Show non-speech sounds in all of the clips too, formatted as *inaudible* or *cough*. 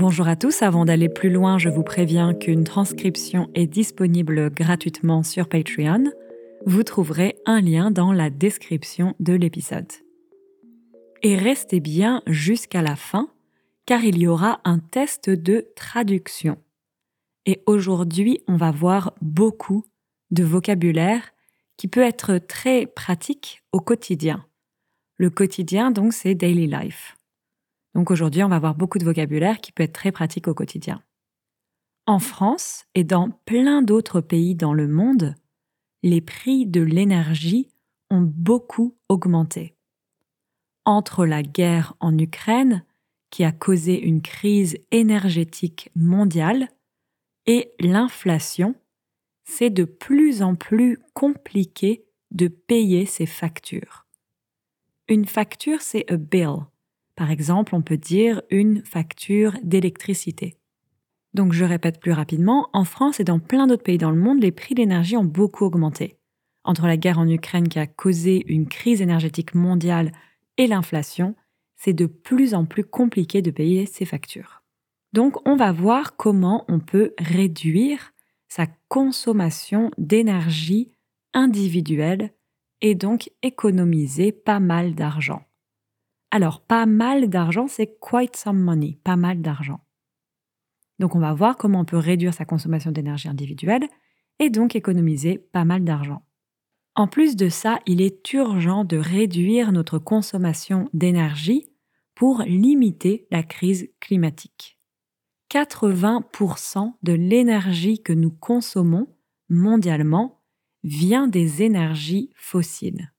Bonjour à tous, avant d'aller plus loin, je vous préviens qu'une transcription est disponible gratuitement sur Patreon. Vous trouverez un lien dans la description de l'épisode. Et restez bien jusqu'à la fin, car il y aura un test de traduction. Et aujourd'hui, on va voir beaucoup de vocabulaire qui peut être très pratique au quotidien. Le quotidien, donc, c'est daily life. Donc aujourd'hui, on va voir beaucoup de vocabulaire qui peut être très pratique au quotidien. En France et dans plein d'autres pays dans le monde, les prix de l'énergie ont beaucoup augmenté. Entre la guerre en Ukraine, qui a causé une crise énergétique mondiale, et l'inflation, c'est de plus en plus compliqué de payer ses factures. Une facture, c'est a bill. Par exemple, on peut dire une facture d'électricité. Donc je répète plus rapidement, en France et dans plein d'autres pays dans le monde, les prix de l'énergie ont beaucoup augmenté. Entre la guerre en Ukraine qui a causé une crise énergétique mondiale et l'inflation, c'est de plus en plus compliqué de payer ses factures. Donc on va voir comment on peut réduire sa consommation d'énergie individuelle et donc économiser pas mal d'argent. Alors, pas mal d'argent, c'est quite some money, pas mal d'argent. Donc, on va voir comment on peut réduire sa consommation d'énergie individuelle et donc économiser pas mal d'argent. En plus de ça, il est urgent de réduire notre consommation d'énergie pour limiter la crise climatique. 80% de l'énergie que nous consommons mondialement vient des énergies fossiles.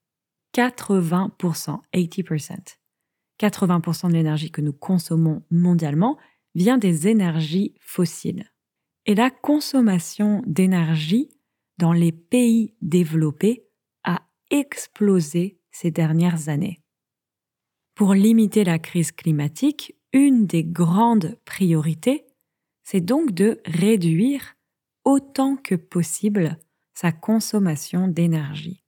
80%, 80%. 80% de l'énergie que nous consommons mondialement vient des énergies fossiles. Et la consommation d'énergie dans les pays développés a explosé ces dernières années. Pour limiter la crise climatique, une des grandes priorités, c'est donc de réduire autant que possible sa consommation d'énergie.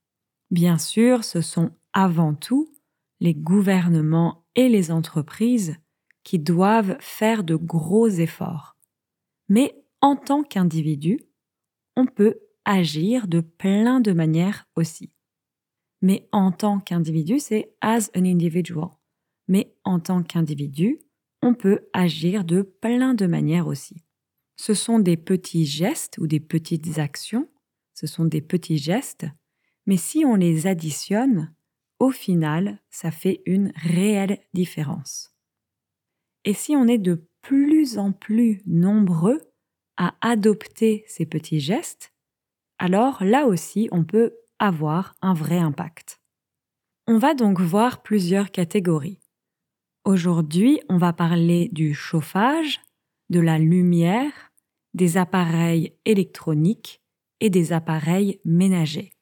Bien sûr, ce sont avant tout les gouvernements et les entreprises qui doivent faire de gros efforts. Mais en tant qu'individu, on peut agir de plein de manières aussi. Mais en tant qu'individu, c'est as an individual. Mais en tant qu'individu, on peut agir de plein de manières aussi. Ce sont des petits gestes ou des petites actions, ce sont des petits gestes, mais si on les additionne, au final, ça fait une réelle différence. Et si on est de plus en plus nombreux à adopter ces petits gestes, alors là aussi on peut avoir un vrai impact. On va donc voir plusieurs catégories. Aujourd'hui, on va parler du chauffage, de la lumière, des appareils électroniques et des appareils ménagers.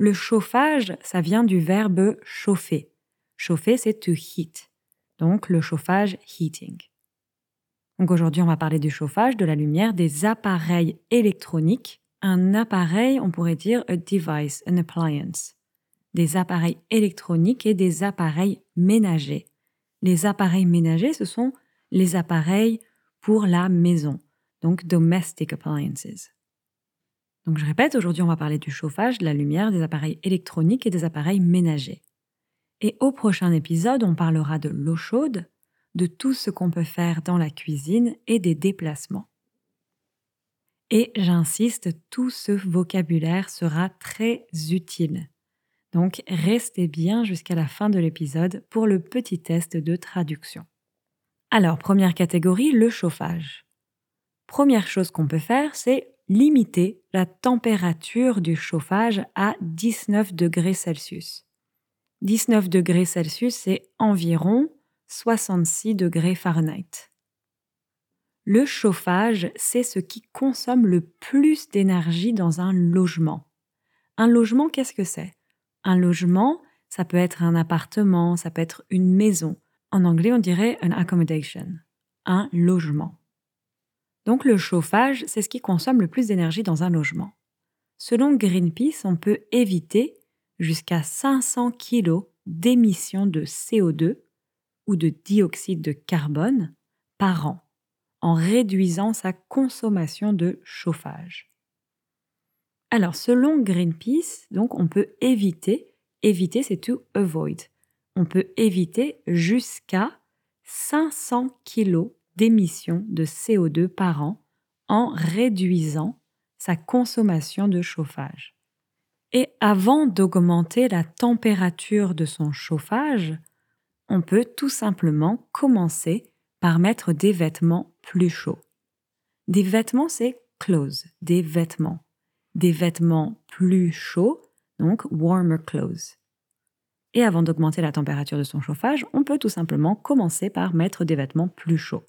Le chauffage, ça vient du verbe chauffer. Chauffer, c'est to heat. Donc le chauffage, heating. Donc aujourd'hui, on va parler du chauffage, de la lumière, des appareils électroniques. Un appareil, on pourrait dire a device, an appliance. Des appareils électroniques et des appareils ménagers. Les appareils ménagers, ce sont les appareils pour la maison, donc domestic appliances. Donc je répète, aujourd'hui on va parler du chauffage, de la lumière, des appareils électroniques et des appareils ménagers. Et au prochain épisode, on parlera de l'eau chaude, de tout ce qu'on peut faire dans la cuisine et des déplacements. Et j'insiste, tout ce vocabulaire sera très utile. Donc restez bien jusqu'à la fin de l'épisode pour le petit test de traduction. Alors, première catégorie, le chauffage. Première chose qu'on peut faire, c'est limiter la température du chauffage à 19 degrés Celsius. 19 degrés Celsius, c'est environ 66 degrés Fahrenheit. Le chauffage, c'est ce qui consomme le plus d'énergie dans un logement. Un logement, qu'est-ce que c'est? Un logement, ça peut être un appartement, ça peut être une maison. En anglais, on dirait an accommodation, un logement. Donc le chauffage, c'est ce qui consomme le plus d'énergie dans un logement. Selon Greenpeace, on peut éviter jusqu'à 500 kg d'émissions de CO2 ou de dioxyde de carbone par an en réduisant sa consommation de chauffage. Alors, selon Greenpeace, donc on peut éviter, éviter c'est to avoid. On peut éviter jusqu'à 500 kg d'émissions de CO2 par an en réduisant sa consommation de chauffage. Et avant d'augmenter la température de son chauffage, on peut tout simplement commencer par mettre des vêtements plus chauds. Des vêtements, c'est clothes, des vêtements. Des vêtements plus chauds, donc warmer clothes. Et avant d'augmenter la température de son chauffage, on peut tout simplement commencer par mettre des vêtements plus chauds.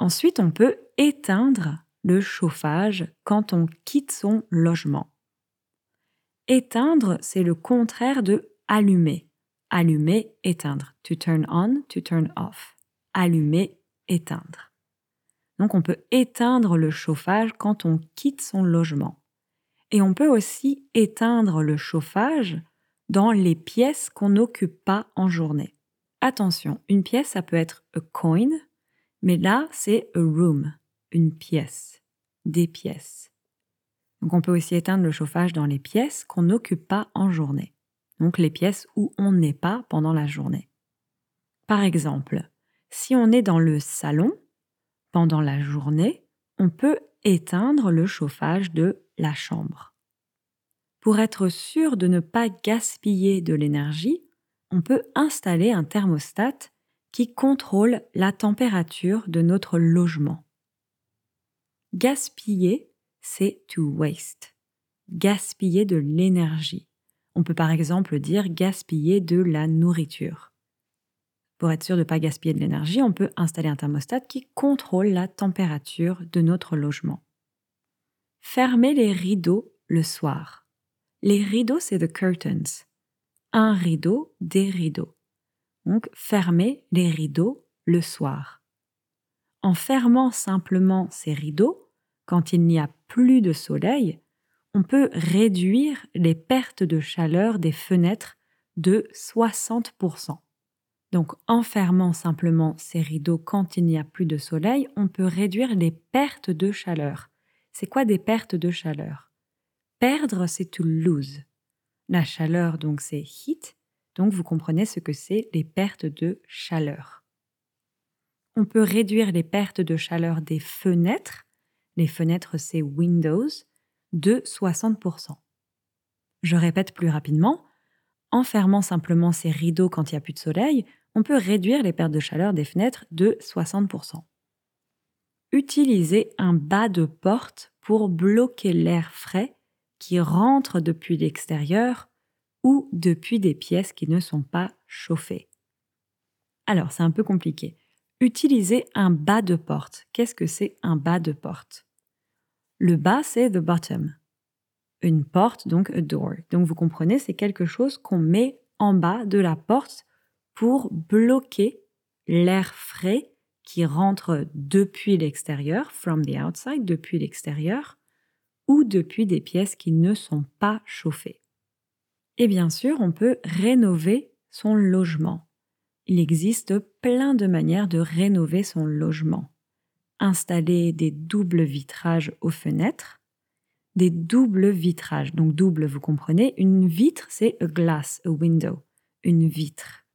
Ensuite, on peut éteindre le chauffage quand on quitte son logement. Éteindre, c'est le contraire de allumer. Allumer, éteindre. To turn on, to turn off. Allumer, éteindre. Donc on peut éteindre le chauffage quand on quitte son logement. Et on peut aussi éteindre le chauffage dans les pièces qu'on n'occupe pas en journée. Attention, une pièce, ça peut être a coin, mais là, c'est a room, une pièce, des pièces. Donc on peut aussi éteindre le chauffage dans les pièces qu'on n'occupe pas en journée. Donc les pièces où on n'est pas pendant la journée. Par exemple, si on est dans le salon, pendant la journée, on peut éteindre le chauffage de la chambre. Pour être sûr de ne pas gaspiller de l'énergie, on peut installer un thermostat qui contrôle la température de notre logement. Gaspiller, c'est to waste. Gaspiller de l'énergie. On peut par exemple dire gaspiller de la nourriture. Pour être sûr de ne pas gaspiller de l'énergie, on peut installer un thermostat qui contrôle la température de notre logement. Fermer les rideaux le soir. Les rideaux, c'est the curtains. Un rideau, des rideaux. Donc, fermer les rideaux le soir. En fermant simplement ces rideaux, quand il n'y a plus de soleil, on peut réduire les pertes de chaleur des fenêtres de 60%. Donc en fermant simplement ces rideaux quand il n'y a plus de soleil, on peut réduire les pertes de chaleur. C'est quoi des pertes de chaleur? Perdre, c'est to lose. La chaleur, donc, c'est heat. Donc vous comprenez ce que c'est les pertes de chaleur. On peut réduire les pertes de chaleur des fenêtres. Les fenêtres, c'est windows, de 60%. Je répète plus rapidement. En fermant simplement ces rideaux quand il n'y a plus de soleil, on peut réduire les pertes de chaleur des fenêtres de 60%. Utilisez un bas de porte pour bloquer l'air frais qui rentre depuis l'extérieur ou depuis des pièces qui ne sont pas chauffées. Alors, c'est un peu compliqué. Utilisez un bas de porte. Qu'est-ce que c'est un bas de porte? Le bas, c'est the bottom. Une porte, donc a door. Donc vous comprenez, c'est quelque chose qu'on met en bas de la porte pour bloquer l'air frais qui rentre depuis l'extérieur, from the outside, depuis l'extérieur, ou depuis des pièces qui ne sont pas chauffées. Et bien sûr, on peut rénover son logement. Il existe plein de manières de rénover son logement. Installer des doubles vitrages aux fenêtres, des doubles vitrages. Donc double, vous comprenez, une vitre, c'est a glass, a window, une vitre.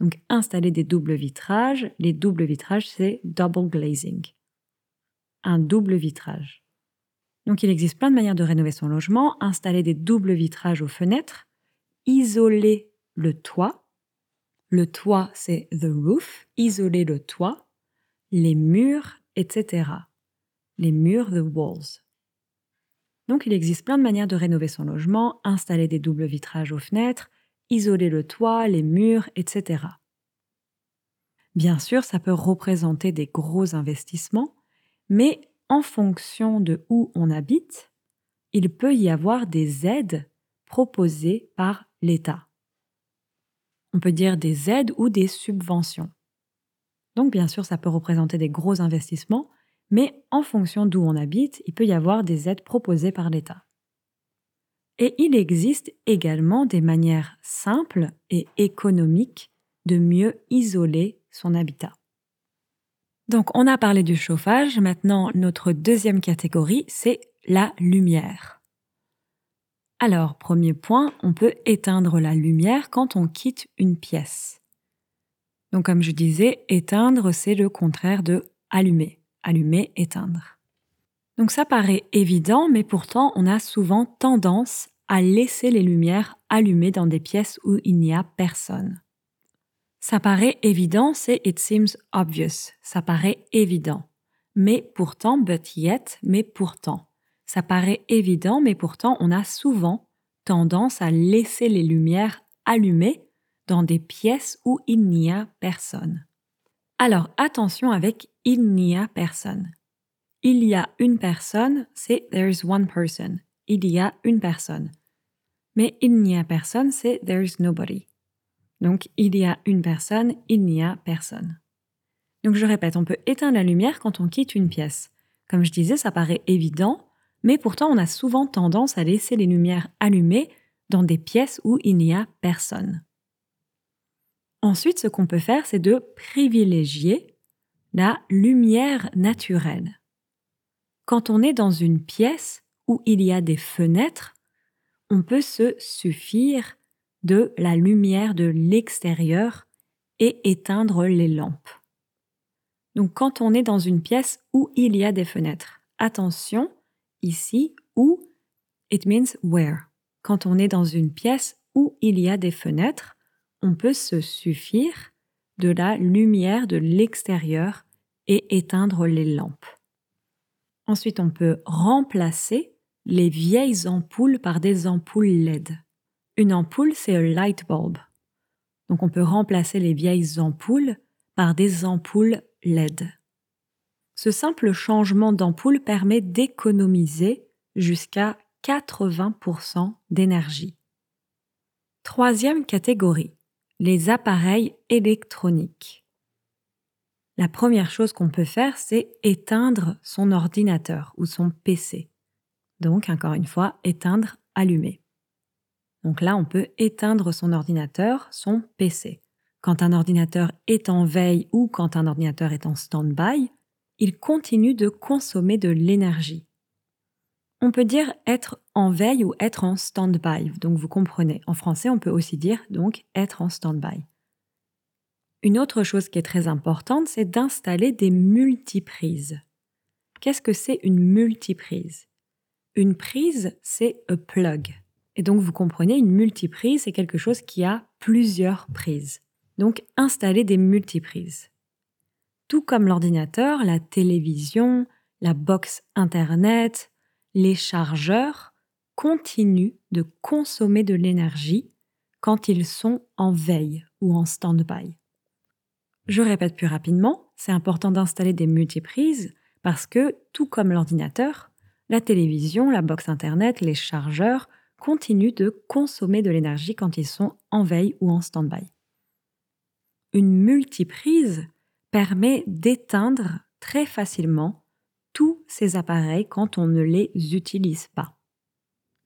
Donc installer des doubles vitrages. Les doubles vitrages, c'est double glazing. Un double vitrage. Donc il existe plein de manières de rénover son logement. Installer des doubles vitrages aux fenêtres. Isoler le toit. Le toit, c'est the roof. Isoler le toit. Les murs, etc. Les murs, the walls. Donc il existe plein de manières de rénover son logement, installer des doubles vitrages aux fenêtres, isoler le toit, les murs, etc. Bien sûr, ça peut représenter des gros investissements, mais en fonction de où on habite, il peut y avoir des aides proposées par l'État. On peut dire des aides ou des subventions. Donc bien sûr, ça peut représenter des gros investissements, mais en fonction d'où on habite, il peut y avoir des aides proposées par l'État. Et il existe également des manières simples et économiques de mieux isoler son habitat. Donc on a parlé du chauffage, maintenant notre deuxième catégorie, c'est la lumière. Alors, premier point, on peut éteindre la lumière quand on quitte une pièce. Donc comme je disais, éteindre, c'est le contraire de allumer. Allumer, éteindre. Donc ça paraît évident, mais pourtant on a souvent tendance à laisser les lumières allumées dans des pièces où il n'y a personne. Ça paraît évident, c'est it seems obvious. Ça paraît évident. Mais pourtant, but yet, mais pourtant. Ça paraît évident, mais pourtant on a souvent tendance à laisser les lumières allumées dans des pièces où il n'y a personne. Alors attention avec il n'y a personne. Il y a une personne, c'est there's one person. Il y a une personne. Mais il n'y a personne, c'est there's nobody. Donc il y a une personne, il n'y a personne. Donc je répète, on peut éteindre la lumière quand on quitte une pièce. Comme je disais, ça paraît évident, mais pourtant on a souvent tendance à laisser les lumières allumées dans des pièces où il n'y a personne. Ensuite, ce qu'on peut faire, c'est de privilégier la lumière naturelle. Quand on est dans une pièce où il y a des fenêtres, on peut se suffire de la lumière de l'extérieur et éteindre les lampes. Donc quand on est dans une pièce où il y a des fenêtres, attention, ici, où, it means where. Quand on est dans une pièce où il y a des fenêtres, on peut se suffire de la lumière de l'extérieur et éteindre les lampes. Ensuite, on peut remplacer les vieilles ampoules par des ampoules LED. Une ampoule, c'est un light bulb. Donc on peut remplacer les vieilles ampoules par des ampoules LED. Ce simple changement d'ampoule permet d'économiser jusqu'à 80% d'énergie. Troisième catégorie, les appareils électroniques. La première chose qu'on peut faire, c'est éteindre son ordinateur ou son PC. Donc, encore une fois, éteindre, allumer. Donc là, on peut éteindre son ordinateur, son PC. Quand un ordinateur est en veille ou quand un ordinateur est en stand-by, il continue de consommer de l'énergie. On peut dire être en veille ou être en stand-by. Donc vous comprenez. En français, on peut aussi dire donc être en stand-by. Une autre chose qui est très importante, c'est d'installer des multiprises. Qu'est-ce que c'est une multiprise? Une prise, c'est a plug. Et donc vous comprenez, une multiprise, c'est quelque chose qui a plusieurs prises. Donc installer des multiprises. Tout comme l'ordinateur, la télévision, la box Internet, les chargeurs continuent de consommer de l'énergie quand ils sont en veille ou en stand-by. Je répète plus rapidement, c'est important d'installer des multiprises parce que, tout comme l'ordinateur, la télévision, la box Internet, les chargeurs continuent de consommer de l'énergie quand ils sont en veille ou en stand-by. Une multiprise permet d'éteindre très facilement tous ces appareils quand on ne les utilise pas.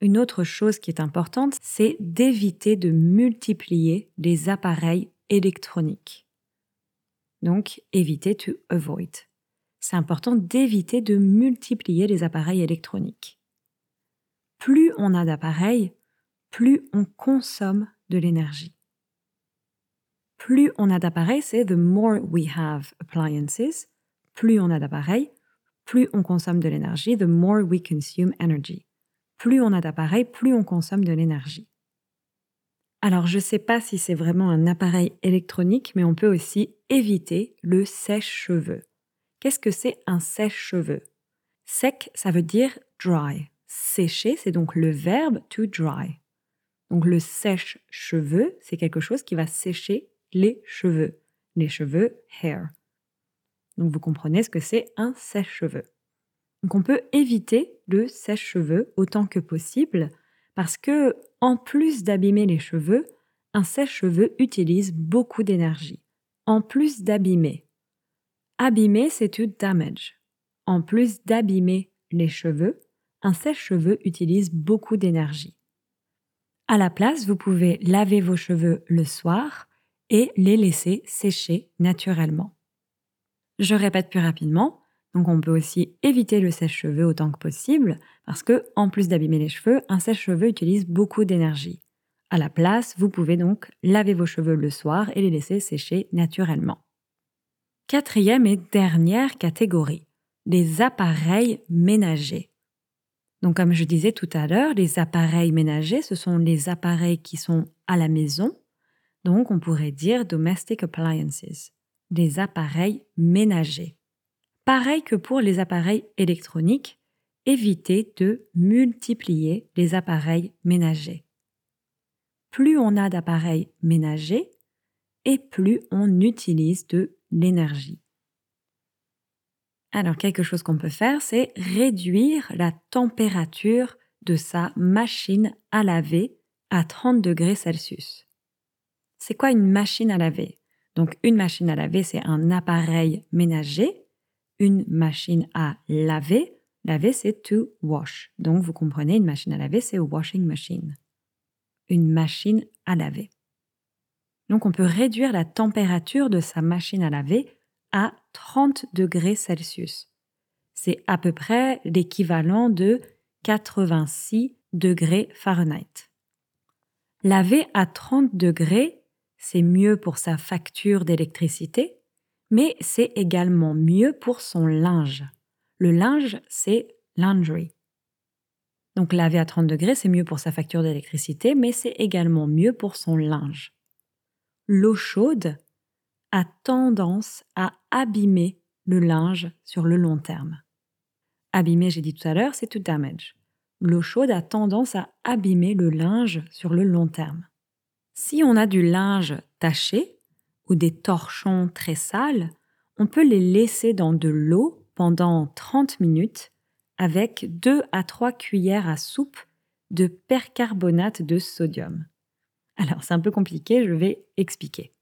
Une autre chose qui est importante, c'est d'éviter de multiplier les appareils électroniques. Donc, éviter to avoid. C'est important d'éviter de multiplier les appareils électroniques. Plus on a d'appareils, plus on consomme de l'énergie. Plus on a d'appareils, c'est the more we have appliances, plus on a d'appareils, plus on consomme de l'énergie, the more we consume energy. Plus on a d'appareils, plus on consomme de l'énergie. Alors, je ne sais pas si c'est vraiment un appareil électronique, mais on peut aussi éviter le sèche-cheveux. Qu'est-ce que c'est un sèche-cheveux? Sec, ça veut dire dry. Sécher, c'est donc le verbe to dry. Donc le sèche-cheveux, c'est quelque chose qui va sécher les cheveux. Les cheveux, hair. Donc vous comprenez ce que c'est un sèche-cheveux. Donc on peut éviter le sèche-cheveux autant que possible parce que en plus d'abîmer les cheveux, un sèche-cheveux utilise beaucoup d'énergie. En plus d'abîmer. Abîmer, c'est to damage. En plus d'abîmer les cheveux, un sèche-cheveux utilise beaucoup d'énergie. À la place, vous pouvez laver vos cheveux le soir et les laisser sécher naturellement. Je répète plus rapidement. Donc on peut aussi éviter le sèche-cheveux autant que possible parce que en plus d'abîmer les cheveux, un sèche-cheveux utilise beaucoup d'énergie. À la place, vous pouvez donc laver vos cheveux le soir et les laisser sécher naturellement. Quatrième et dernière catégorie, les appareils ménagers. Donc comme je disais tout à l'heure, les appareils ménagers, ce sont les appareils qui sont à la maison. Donc on pourrait dire domestic appliances, des appareils ménagers. Pareil que pour les appareils électroniques, évitez de multiplier les appareils ménagers. Plus on a d'appareils ménagers et plus on utilise de l'énergie. Alors quelque chose qu'on peut faire, c'est réduire la température de sa machine à laver à 30 degrés Celsius. C'est quoi une machine à laver? Donc une machine à laver, c'est un appareil ménager. Une machine à laver, laver, c'est to wash. Donc vous comprenez, une machine à laver, c'est washing machine. Une machine à laver. Donc on peut réduire la température de sa machine à laver à 30 degrés Celsius. C'est à peu près l'équivalent de 86 degrés Fahrenheit. Laver à 30 degrés, c'est mieux pour sa facture d'électricité, mais c'est également mieux pour son linge. Le linge, c'est laundry. Donc laver à 30 degrés, c'est mieux pour sa facture d'électricité, mais c'est également mieux pour son linge. L'eau chaude, a tendance à abîmer le linge sur le long terme. Abîmer, j'ai dit tout à l'heure, c'est to damage. L'eau chaude a tendance à abîmer le linge sur le long terme. Si on a du linge taché ou des torchons très sales, on peut les laisser dans de l'eau pendant 30 minutes avec 2 à 3 cuillères à soupe de percarbonate de sodium. Alors c'est un peu compliqué, je vais expliquer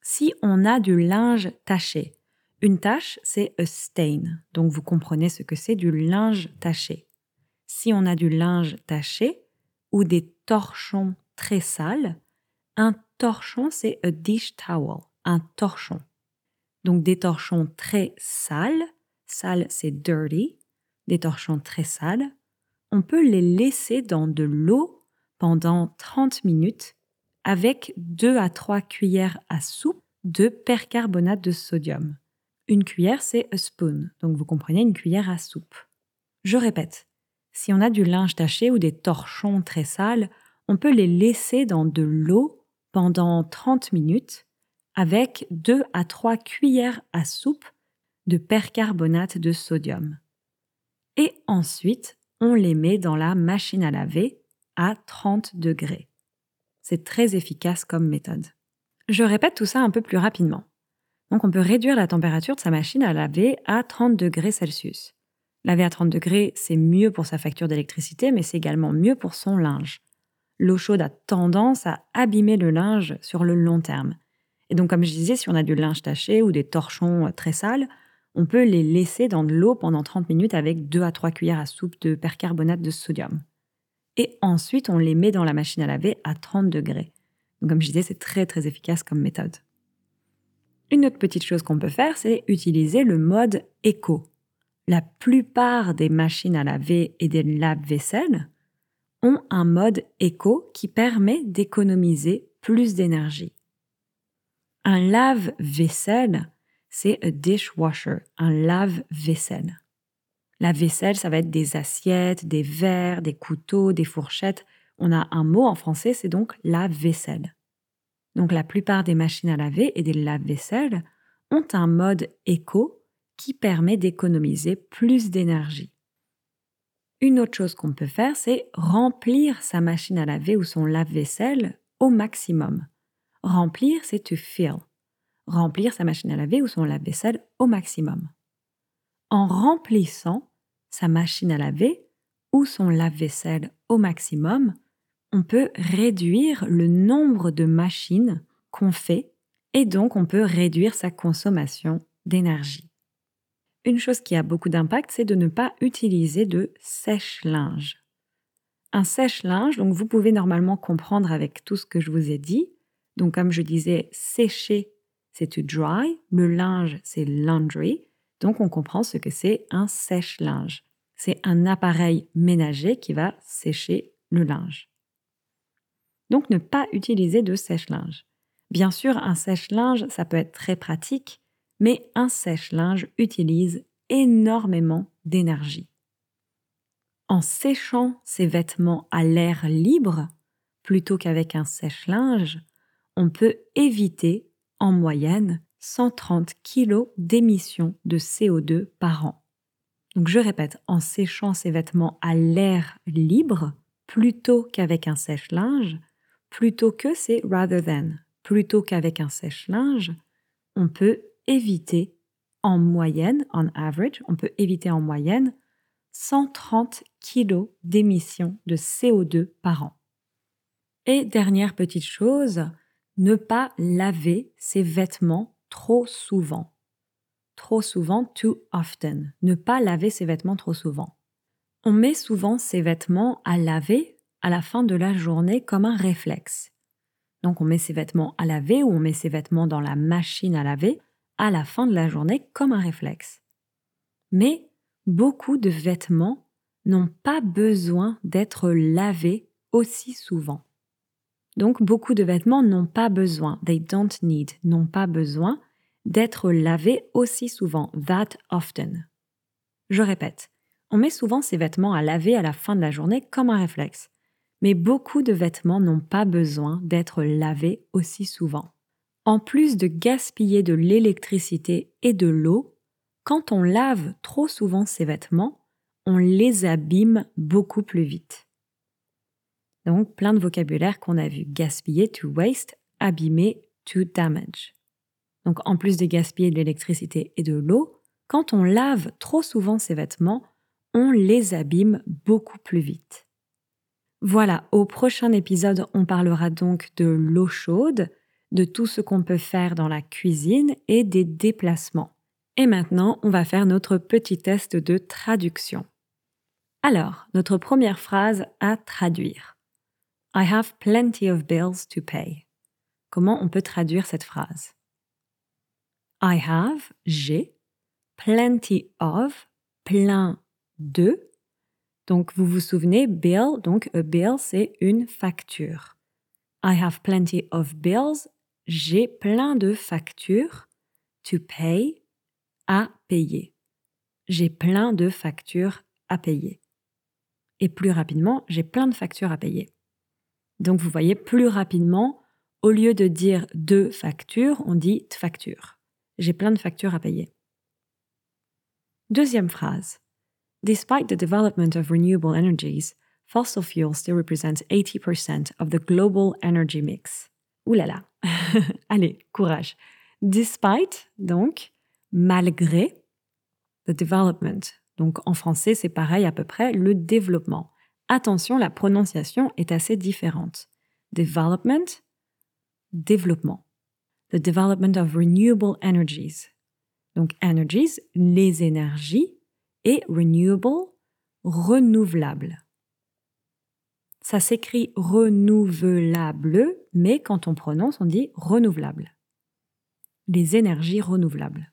si on a du linge taché. Une tache, c'est a stain. Donc vous comprenez ce que c'est du linge taché. Si on a du linge taché ou des torchons très sales, un torchon, c'est a dish towel, un torchon. Donc des torchons très sales, sales c'est dirty, des torchons très sales, on peut les laisser dans de l'eau pendant 30 minutes avec 2 à 3 cuillères à soupe de percarbonate de sodium. Une cuillère, c'est a spoon, donc vous comprenez une cuillère à soupe. Je répète, si on a du linge taché ou des torchons très sales, on peut les laisser dans de l'eau pendant 30 minutes avec 2 à 3 cuillères à soupe de percarbonate de sodium. Et ensuite, on les met dans la machine à laver à 30 degrés. C'est très efficace comme méthode. Je répète tout ça un peu plus rapidement. On peut réduire la température de sa machine à laver à 30 degrés Celsius. Laver à 30 degrés, c'est mieux pour sa facture d'électricité, mais c'est également mieux pour son linge. L'eau chaude a tendance à abîmer le linge sur le long terme. Et donc, comme je disais, si on a du linge taché ou des torchons très sales, on peut les laisser dans de l'eau pendant 30 minutes avec 2 à 3 cuillères à soupe de percarbonate de sodium et ensuite on les met dans la machine à laver à 30 degrés. comme je disais, c'est très très efficace comme méthode. Une autre petite chose qu'on peut faire, c'est utiliser le mode éco. La plupart des machines à laver et des lave-vaisselle ont un mode éco qui permet d'économiser plus d'énergie. Un lave-vaisselle, c'est un dishwasher, un lave-vaisselle. La vaisselle, ça va être des assiettes, des verres, des couteaux, des fourchettes. On a un mot en français, c'est donc la vaisselle. Donc la plupart des machines à laver et des lave-vaisselle ont un mode éco qui permet d'économiser plus d'énergie. Une autre chose qu'on peut faire, c'est remplir sa machine à laver ou son lave-vaisselle au maximum. Remplir, c'est to fill. Remplir sa machine à laver ou son lave-vaisselle au maximum. En remplissant, sa machine à laver ou son lave-vaisselle au maximum, on peut réduire le nombre de machines qu'on fait et donc on peut réduire sa consommation d'énergie. Une chose qui a beaucoup d'impact, c'est de ne pas utiliser de sèche-linge. Un sèche-linge, donc vous pouvez normalement comprendre avec tout ce que je vous ai dit. Donc comme je disais, sécher, c'est to dry, le linge, c'est laundry, donc on comprend ce que c'est un sèche-linge. C'est un appareil ménager qui va sécher le linge. Donc ne pas utiliser de sèche-linge. Bien sûr, un sèche-linge, ça peut être très pratique, mais un sèche-linge utilise énormément d'énergie. En séchant ses vêtements à l'air libre, plutôt qu'avec un sèche-linge, on peut éviter, en moyenne, 130 kg d'émissions de CO2 par an. Donc je répète, en séchant ses vêtements à l'air libre, plutôt qu'avec un sèche-linge, plutôt que c'est rather than, plutôt qu'avec un sèche-linge, on peut éviter en moyenne, en average, on peut éviter en moyenne 130 kg d'émissions de CO2 par an. Et dernière petite chose, ne pas laver ses vêtements trop souvent. Trop souvent, too often. Ne pas laver ses vêtements trop souvent. On met souvent ses vêtements à laver à la fin de la journée comme un réflexe. Donc on met ses vêtements à laver ou on met ses vêtements dans la machine à laver à la fin de la journée comme un réflexe. Mais beaucoup de vêtements n'ont pas besoin d'être lavés aussi souvent. Donc beaucoup de vêtements n'ont pas besoin, they don't need, n'ont pas besoin d'être lavés aussi souvent, that often. Je répète, on met souvent ces vêtements à laver à la fin de la journée comme un réflexe, mais beaucoup de vêtements n'ont pas besoin d'être lavés aussi souvent. En plus de gaspiller de l'électricité et de l'eau, quand on lave trop souvent ces vêtements, on les abîme beaucoup plus vite. Donc, plein de vocabulaire qu'on a vu. Gaspiller, to waste, abîmer, to damage. Donc, en plus de gaspiller de l'électricité et de l'eau, quand on lave trop souvent ses vêtements, on les abîme beaucoup plus vite. Voilà, au prochain épisode, on parlera donc de l'eau chaude, de tout ce qu'on peut faire dans la cuisine et des déplacements. Et maintenant, on va faire notre petit test de traduction. Alors, notre première phrase à traduire. I have plenty of bills to pay. Comment on peut traduire cette phrase? I have, j'ai, plenty of, plein de. Donc vous vous souvenez, bill, donc a bill, c'est une facture. I have plenty of bills, j'ai plein de factures to pay, à payer. J'ai plein de factures à payer. Et plus rapidement, j'ai plein de factures à payer. Donc vous voyez, plus rapidement, au lieu de dire deux factures, on dit facture. J'ai plein de factures à payer. Deuxième phrase. Despite the development of renewable energies, fossil fuels still represent 80% of the global energy mix. Ouh là là. *laughs* Allez, courage. Despite, donc, malgré, the development. Donc en français, c'est pareil à peu près, le développement. Attention, la prononciation est assez différente. Development, développement. The development of renewable energies. Donc energies, les énergies, et renewable, renouvelable. Ça s'écrit renouvelable, mais quand on prononce, on dit renouvelable. Les énergies renouvelables.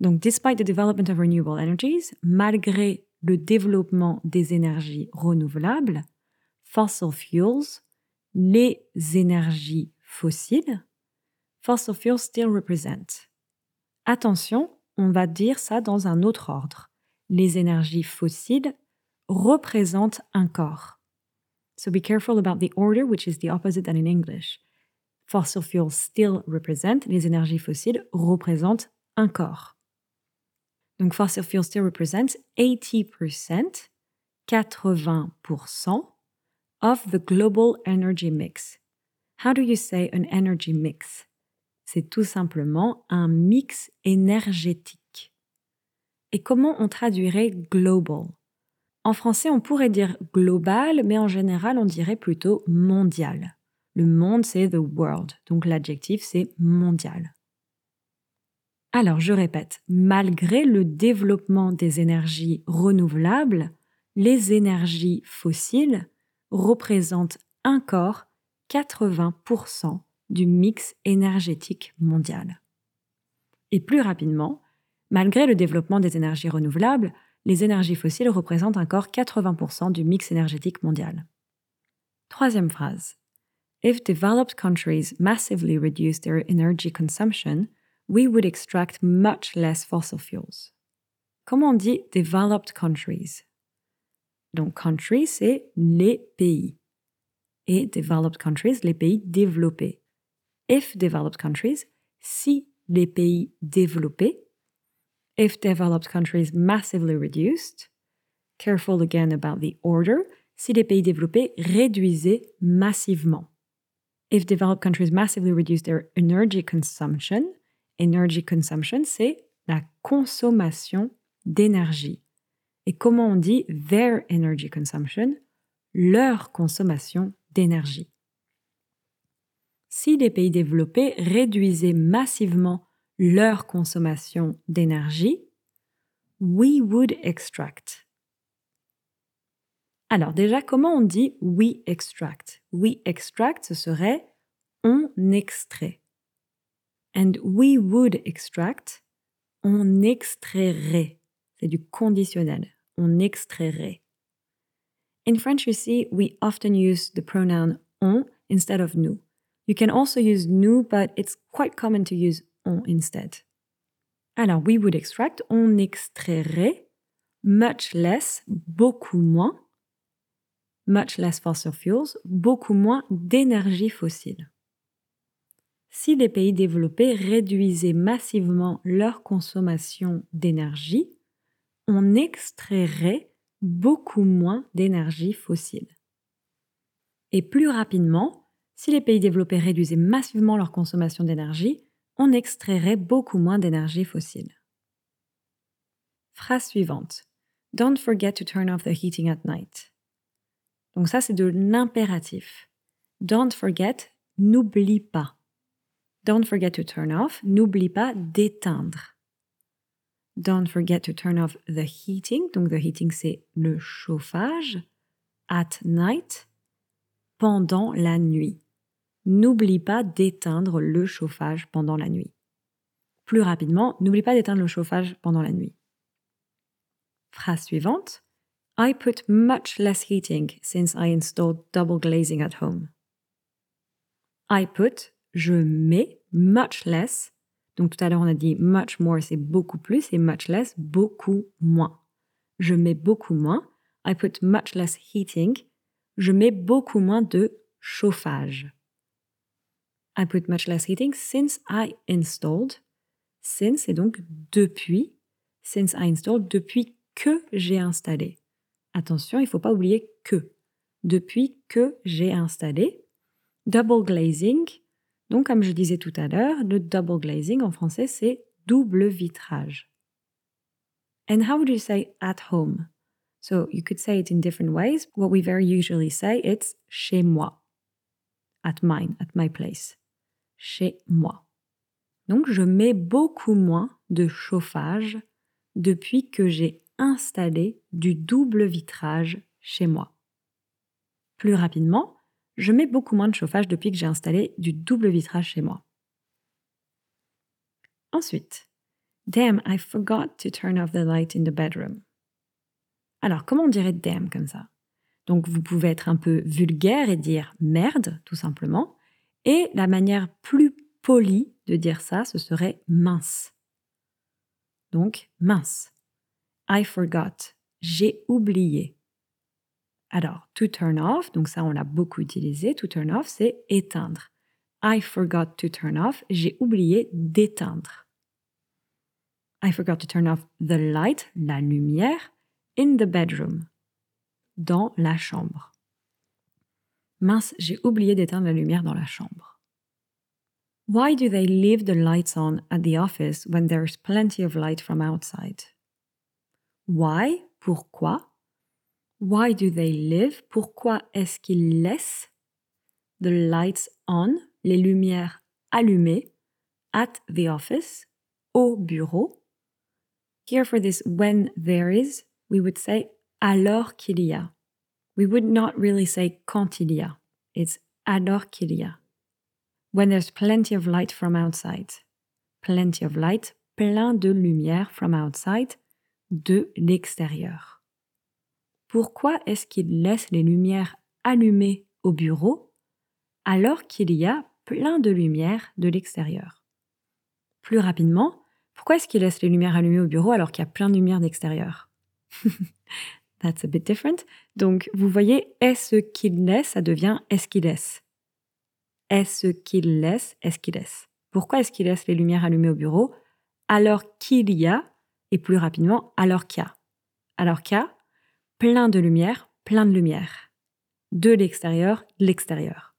Donc, despite the development of renewable energies, malgré le développement des énergies renouvelables, fossil fuels, les énergies fossiles, fossil fuels still represent. Attention, on va dire ça dans un autre ordre. Les énergies fossiles représentent un corps. So be careful about the order, which is the opposite than in English. Fossil fuels still represent, les énergies fossiles représentent un corps. Donc fossil fuels still represents 80%, 80% of the global energy mix. How do you say an energy mix? C'est tout simplement un mix énergétique. Et comment on traduirait global? En français, on pourrait dire global, mais en général, on dirait plutôt mondial. Le monde, c'est the world, donc l'adjectif, c'est mondial. Alors, je répète, malgré le développement des énergies renouvelables, les énergies fossiles représentent encore 80% du mix énergétique mondial. Et plus rapidement, malgré le développement des énergies renouvelables, les énergies fossiles représentent encore 80% du mix énergétique mondial. Troisième phrase. If developed countries massively reduce their energy consumption, we would extract much less fossil fuels. Comment on dit developed countries Donc countries, c'est les pays. Et developed countries, les pays développés. If developed countries, si les pays développés. If developed countries massively reduced. Careful again about the order. Si les pays développés réduisaient massivement. If developed countries massively reduce their energy consumption, energy consumption, c'est la consommation d'énergie. Et comment on dit their energy consumption? Leur consommation d'énergie. Si les pays développés réduisaient massivement leur consommation d'énergie, we would extract. Alors déjà, comment on dit we extract? We extract, ce serait on extrait. And we would extract, on extrairait. C'est du conditionnel. On extrairait. In French, you see, we often use the pronoun on instead of nous. You can also use nous, but it's quite common to use on instead. Alors, we would extract, on extrairait much less, beaucoup moins, much less fossil fuels, beaucoup moins d'énergie fossile. Si les pays développés réduisaient massivement leur consommation d'énergie, on extrairait beaucoup moins d'énergie fossile. Et plus rapidement, si les pays développés réduisaient massivement leur consommation d'énergie, on extrairait beaucoup moins d'énergie fossile. Phrase suivante. Don't forget to turn off the heating at night. Donc ça, c'est de l'impératif. Don't forget, n'oublie pas. Don't forget to turn off, n'oublie pas d'éteindre. Don't forget to turn off the heating. Donc the heating, c'est le chauffage. At night, pendant la nuit. N'oublie pas d'éteindre le chauffage pendant la nuit. Plus rapidement, n'oublie pas d'éteindre le chauffage pendant la nuit. Phrase suivante. I put much less heating since I installed double glazing at home. I put, je mets, much less. Donc tout à l'heure on a dit much more, c'est beaucoup plus, et much less, beaucoup moins. Je mets beaucoup moins. I put much less heating. Je mets beaucoup moins de chauffage. I put much less heating since I installed. Since, et donc depuis. Since I installed, depuis que j'ai installé. Attention, il ne faut pas oublier que. Depuis que j'ai installé. Double glazing. Donc, comme je disais tout à l'heure, le double glazing en français, c'est double vitrage. And how would you say at home? So you could say it in different ways. What we very usually say, it's chez moi. At mine, at my place. Chez moi. Donc, je mets beaucoup moins de chauffage depuis que j'ai installer du double vitrage chez moi. Plus rapidement, je mets beaucoup moins de chauffage depuis que j'ai installé du double vitrage chez moi. Ensuite, Damn, I forgot to turn off the light in the bedroom. Alors, comment on dirait damn comme ça? Donc, vous pouvez être un peu vulgaire et dire merde, tout simplement. Et la manière plus polie de dire ça, ce serait mince. Donc, mince. I forgot. J'ai oublié. Alors, to turn off, donc ça on l'a beaucoup utilisé. To turn off, c'est éteindre. I forgot to turn off. J'ai oublié d'éteindre. I forgot to turn off the light, la lumière, in the bedroom, dans la chambre. Mince, j'ai oublié d'éteindre la lumière dans la chambre. Why do they leave the lights on at the office when there's plenty of light from outside? Why, pourquoi? Why do they live? Pourquoi est-ce qu'ils laissent the lights on, les lumières allumées, at the office, au bureau? Here for this when there is, we would say alors qu'il y a. We would not really say quand il y a. It's alors qu'il y a. When there's plenty of light from outside. Plenty of light, plein de lumière from outside, de l'extérieur. Pourquoi est-ce qu'il laisse les lumières allumées au bureau alors qu'il y a plein de lumière de l'extérieur? Plus rapidement, pourquoi est-ce qu'il laisse les lumières allumées au bureau alors qu'il y a plein de lumière d'extérieur? *laughs* That's a bit different. Donc, vous voyez, est-ce qu'il laisse, ça devient est-ce qu'il laisse? Est-ce qu'il laisse, est-ce qu'il laisse? Pourquoi est-ce qu'il laisse les lumières allumées au bureau alors qu'il y a, et plus rapidement, alors qu'il y a? Alors qu'il y a plein de lumière, plein de lumière. De l'extérieur, l'extérieur.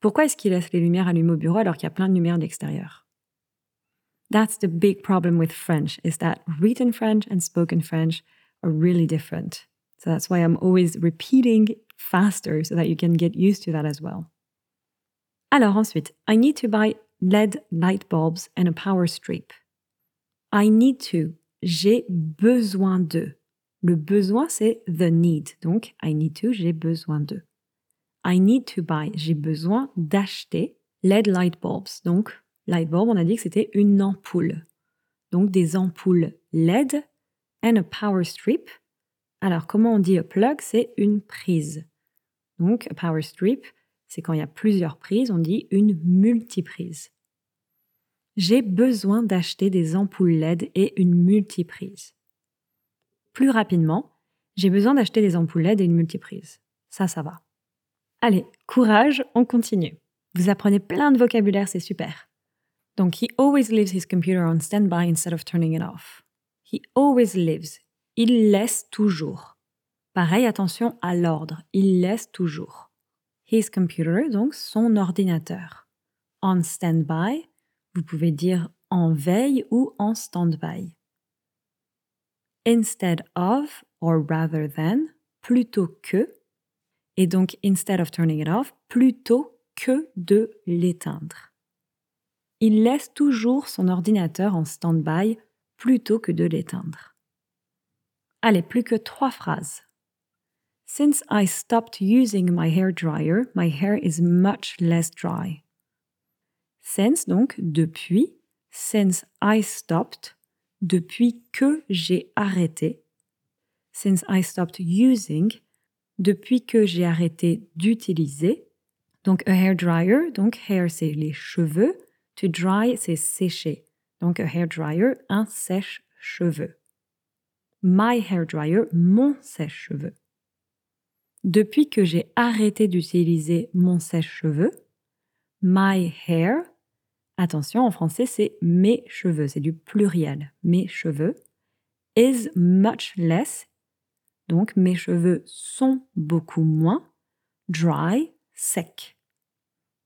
Pourquoi est-ce qu'il laisse les lumières allumées au bureau alors qu'il y a plein de lumière de l'extérieur That's the big problem with French, is that written French and spoken French are really different. So that's why I'm always repeating faster so that you can get used to that as well. Alors ensuite, I need to buy LED light bulbs and a power strip. I need to. J'ai besoin de. Le besoin, c'est the need. Donc, I need to, j'ai besoin de. I need to buy, j'ai besoin d'acheter LED light bulbs. Donc, light bulb, on a dit que c'était une ampoule. Donc, des ampoules LED and a power strip. Alors, comment on dit a plug? C'est une prise. Donc, a power strip, c'est quand il y a plusieurs prises, on dit une multiprise. J'ai besoin d'acheter des ampoules LED et une multiprise. Plus rapidement, j'ai besoin d'acheter des ampoules LED et une multiprise. Ça, ça va. Allez, courage, on continue. Vous apprenez plein de vocabulaire, c'est super. Donc, he always leaves his computer on standby instead of turning it off. He always lives. Il laisse toujours. Pareil, attention à l'ordre. Il laisse toujours his computer, donc son ordinateur. On standby, vous pouvez dire en veille ou en standby. Instead of or rather than, plutôt que. Et donc, instead of turning it off, plutôt que de l'éteindre. Il laisse toujours son ordinateur en stand-by plutôt que de l'éteindre. Allez, plus que trois phrases. Since I stopped using my hair dryer, my hair is much less dry. Since, donc, depuis. Since I stopped, depuis que j'ai arrêté. Since I stopped using, depuis que j'ai arrêté d'utiliser. Donc, a hair dryer, donc hair, c'est les cheveux. To dry, c'est sécher. Donc, a hair dryer, un sèche-cheveux. My hair dryer, mon sèche-cheveux. Depuis que j'ai arrêté d'utiliser mon sèche-cheveux, my hair, attention en français c'est mes cheveux, c'est du pluriel, mes cheveux, is much less, donc mes cheveux sont beaucoup moins, dry, sec.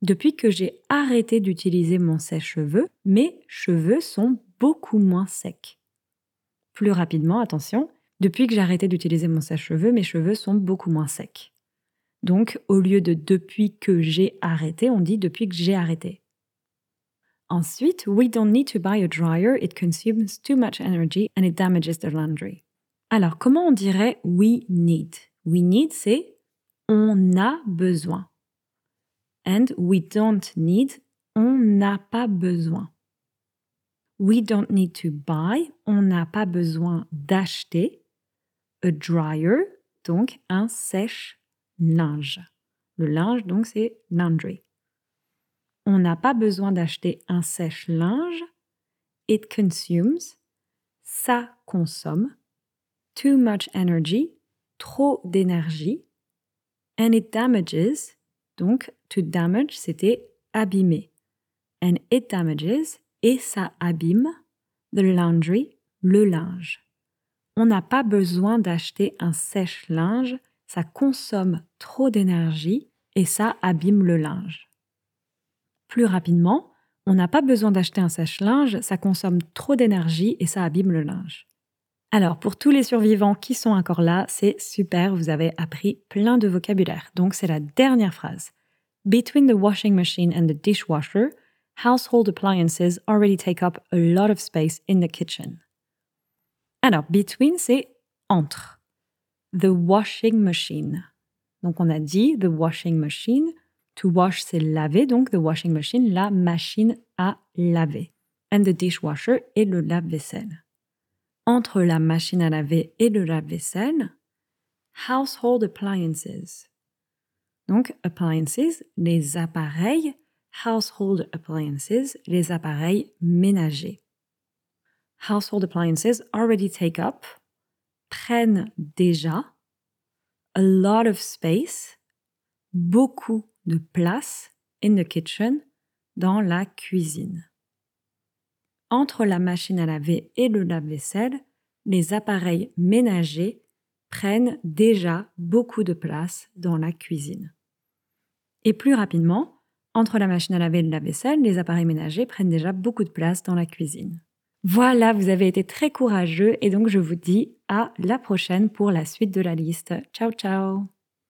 Depuis que j'ai arrêté d'utiliser mon sèche-cheveux, mes cheveux sont beaucoup moins secs. Plus rapidement, attention, depuis que j'ai arrêté d'utiliser mon sèche-cheveux, mes cheveux sont beaucoup moins secs. Donc, au lieu de depuis que j'ai arrêté, on dit depuis que j'ai arrêté. Ensuite, we don't need to buy a dryer, it consumes too much energy and it damages the laundry. Alors, comment on dirait we need? We need, c'est on a besoin. And we don't need, on n'a pas besoin. We don't need to buy, on n'a pas besoin d'acheter a dryer, donc un sèche-linge. Le linge, donc, c'est laundry. On n'a pas besoin d'acheter un sèche-linge. It consumes. Ça consomme. Too much energy. Trop d'énergie. And it damages. Donc, to damage, c'était abîmer. And it damages. Et ça abîme. The laundry. Le linge on n'a pas besoin d'acheter un sèche-linge, ça consomme trop d'énergie et ça abîme le linge. Plus rapidement, on n'a pas besoin d'acheter un sèche-linge, ça consomme trop d'énergie et ça abîme le linge. Alors, pour tous les survivants qui sont encore là, c'est super, vous avez appris plein de vocabulaire. Donc, c'est la dernière phrase. Between the washing machine and the dishwasher, household appliances already take up a lot of space in the kitchen. Alors, between, c'est entre. The washing machine. Donc, on a dit the washing machine. To wash, c'est laver, donc the washing machine, la machine à laver. And the dishwasher est le lave-vaisselle. Entre la machine à laver et le lave-vaisselle, household appliances. Donc, appliances, les appareils, household appliances, les appareils ménagers. Household appliances already take up, prennent déjà, a lot of space, beaucoup de place in the kitchen, dans la cuisine. Entre la machine à laver et le lave-vaisselle, les appareils ménagers prennent déjà beaucoup de place dans la cuisine. Et plus rapidement, entre la machine à laver et le lave-vaisselle, les appareils ménagers prennent déjà beaucoup de place dans la cuisine. Voilà, vous avez été très courageux et donc je vous dis à la prochaine pour la suite de la liste. Ciao ciao